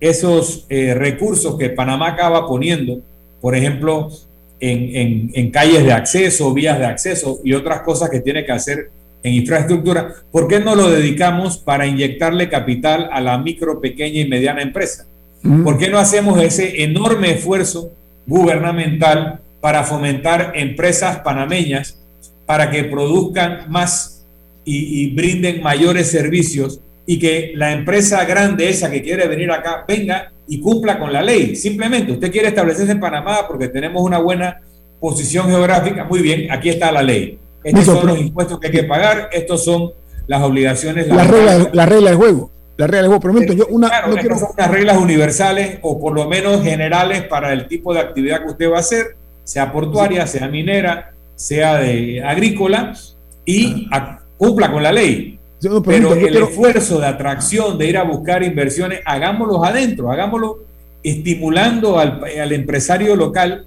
esos eh, recursos que Panamá acaba poniendo, por ejemplo, en, calles de acceso, vías de acceso y otras cosas que tiene que hacer en infraestructura, ¿por qué no lo dedicamos para inyectarle capital a la micro, pequeña y mediana empresa? ¿Por qué no hacemos ese enorme esfuerzo gubernamental para fomentar empresas panameñas para que produzcan más y brinden mayores servicios y que la empresa grande esa que quiere venir acá venga y cumpla con la ley. Simplemente usted quiere establecerse en Panamá porque tenemos una buena posición geográfica. Muy bien, aquí está la ley. Estos son los impuestos que hay que pagar, estos son las obligaciones. La, regla, la regla del juego. La regla del juego. Pero yo una, claro, no son las reglas universales o por lo menos generales para el tipo de actividad que usted va a hacer, sea portuaria, sea minera, sea de agrícola, y cumpla con la ley. Pero el esfuerzo de atracción, de ir a buscar inversiones, hagámoslos adentro, hagámoslo estimulando al, al empresario local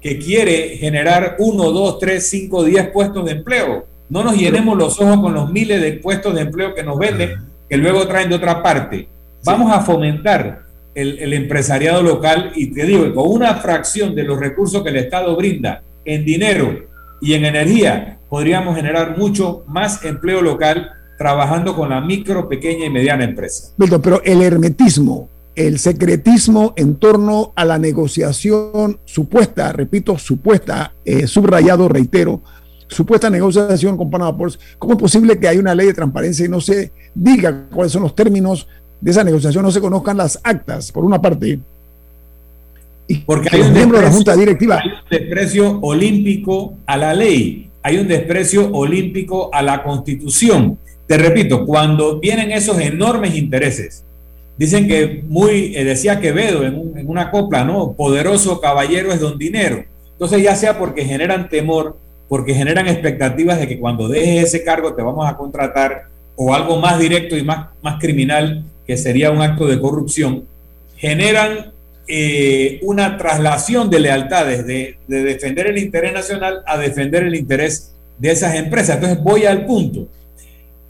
que quiere generar uno, dos, tres, cinco, diez puestos de empleo. No nos llenemos los ojos con los miles de puestos de empleo que nos venden, que luego traen de otra parte. Vamos a fomentar el, el, empresariado local y te digo, con una fracción de los recursos que el Estado brinda en dinero y en energía, podríamos generar mucho más empleo local trabajando con la micro, pequeña y mediana empresa. Pero el hermetismo, el secretismo en torno a la negociación supuesta, repito, supuesta, eh, subrayado, reitero, supuesta negociación con Panama Ports, ¿cómo es posible que haya una ley de transparencia y no se diga cuáles son los términos de esa negociación, no se conozcan las actas, por una parte? Y Porque hay un, miembro de la Junta Directiva. hay un desprecio olímpico a la ley, hay un desprecio olímpico a la Constitución. Te repito, cuando vienen esos enormes intereses, dicen que muy, eh, decía Quevedo en, en una copla, ¿no? Poderoso caballero es don dinero. Entonces, ya sea porque generan temor, porque generan expectativas de que cuando dejes ese cargo te vamos a contratar, o algo más directo y más, más criminal, que sería un acto de corrupción, generan eh, una traslación de lealtades de, de, defender el interés nacional a defender el interés de esas empresas. Entonces voy al punto.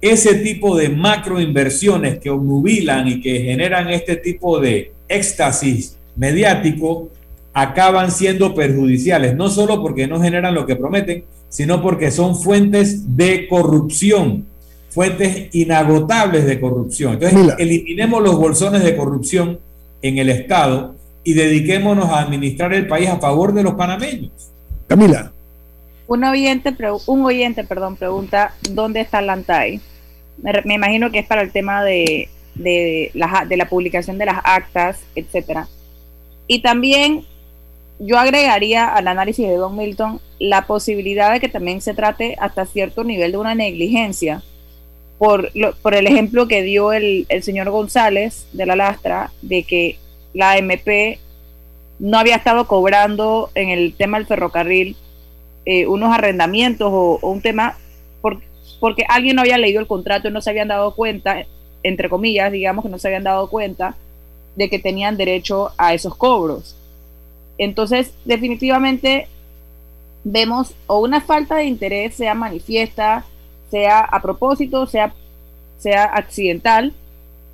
Ese tipo de macroinversiones que obnubilan y que generan este tipo de éxtasis mediático acaban siendo perjudiciales, no solo porque no generan lo que prometen, sino porque son fuentes de corrupción, fuentes inagotables de corrupción. Entonces, Mira. eliminemos los bolsones de corrupción en el Estado y dediquémonos a administrar el país a favor de los panameños. Camila. Un oyente, un oyente perdón, pregunta, ¿dónde está Lantay? Me, me imagino que es para el tema de, de, la, de la publicación de las actas, etcétera. Y también yo agregaría al análisis de Don Milton la posibilidad de que también se trate hasta cierto nivel de una negligencia, por, lo, por el ejemplo que dio el, el, señor González de la Lastra, de que la MP no había estado cobrando en el tema del ferrocarril eh, unos arrendamientos o, un tema por, porque alguien no había leído el contrato y no se habían dado cuenta, entre comillas, digamos que no se habían dado cuenta de que tenían derecho a esos cobros. Entonces, definitivamente vemos o una falta de interés, sea manifiesta, sea a propósito, sea, sea accidental,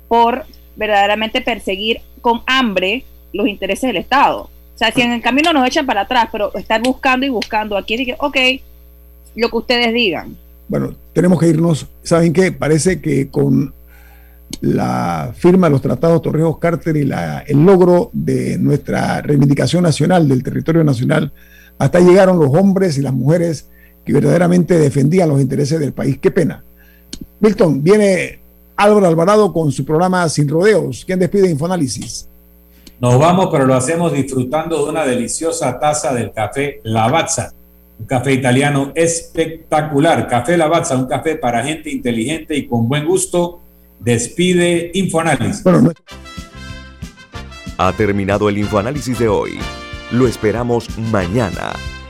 por verdaderamente perseguir con hambre los intereses del Estado. O sea, si en el camino nos echan para atrás, pero estar buscando y buscando aquí, dije, ok, lo que ustedes digan. Bueno, tenemos que irnos. ¿Saben qué? Parece que con la firma de los tratados Torrijos Carter y la, el logro de nuestra reivindicación nacional del territorio nacional, hasta llegaron los hombres y las mujeres que verdaderamente defendían los intereses del país. Qué pena. Milton, viene Álvaro Alvarado con su programa Sin Rodeos. ¿Quién despide Infoanálisis? Nos vamos, pero lo hacemos disfrutando de una deliciosa taza del café Lavazza, un café italiano espectacular. Café Lavazza, un café para gente inteligente y con buen gusto Despide Infoanálisis. Bueno, no... Ha terminado el Infoanálisis de hoy. Lo esperamos mañana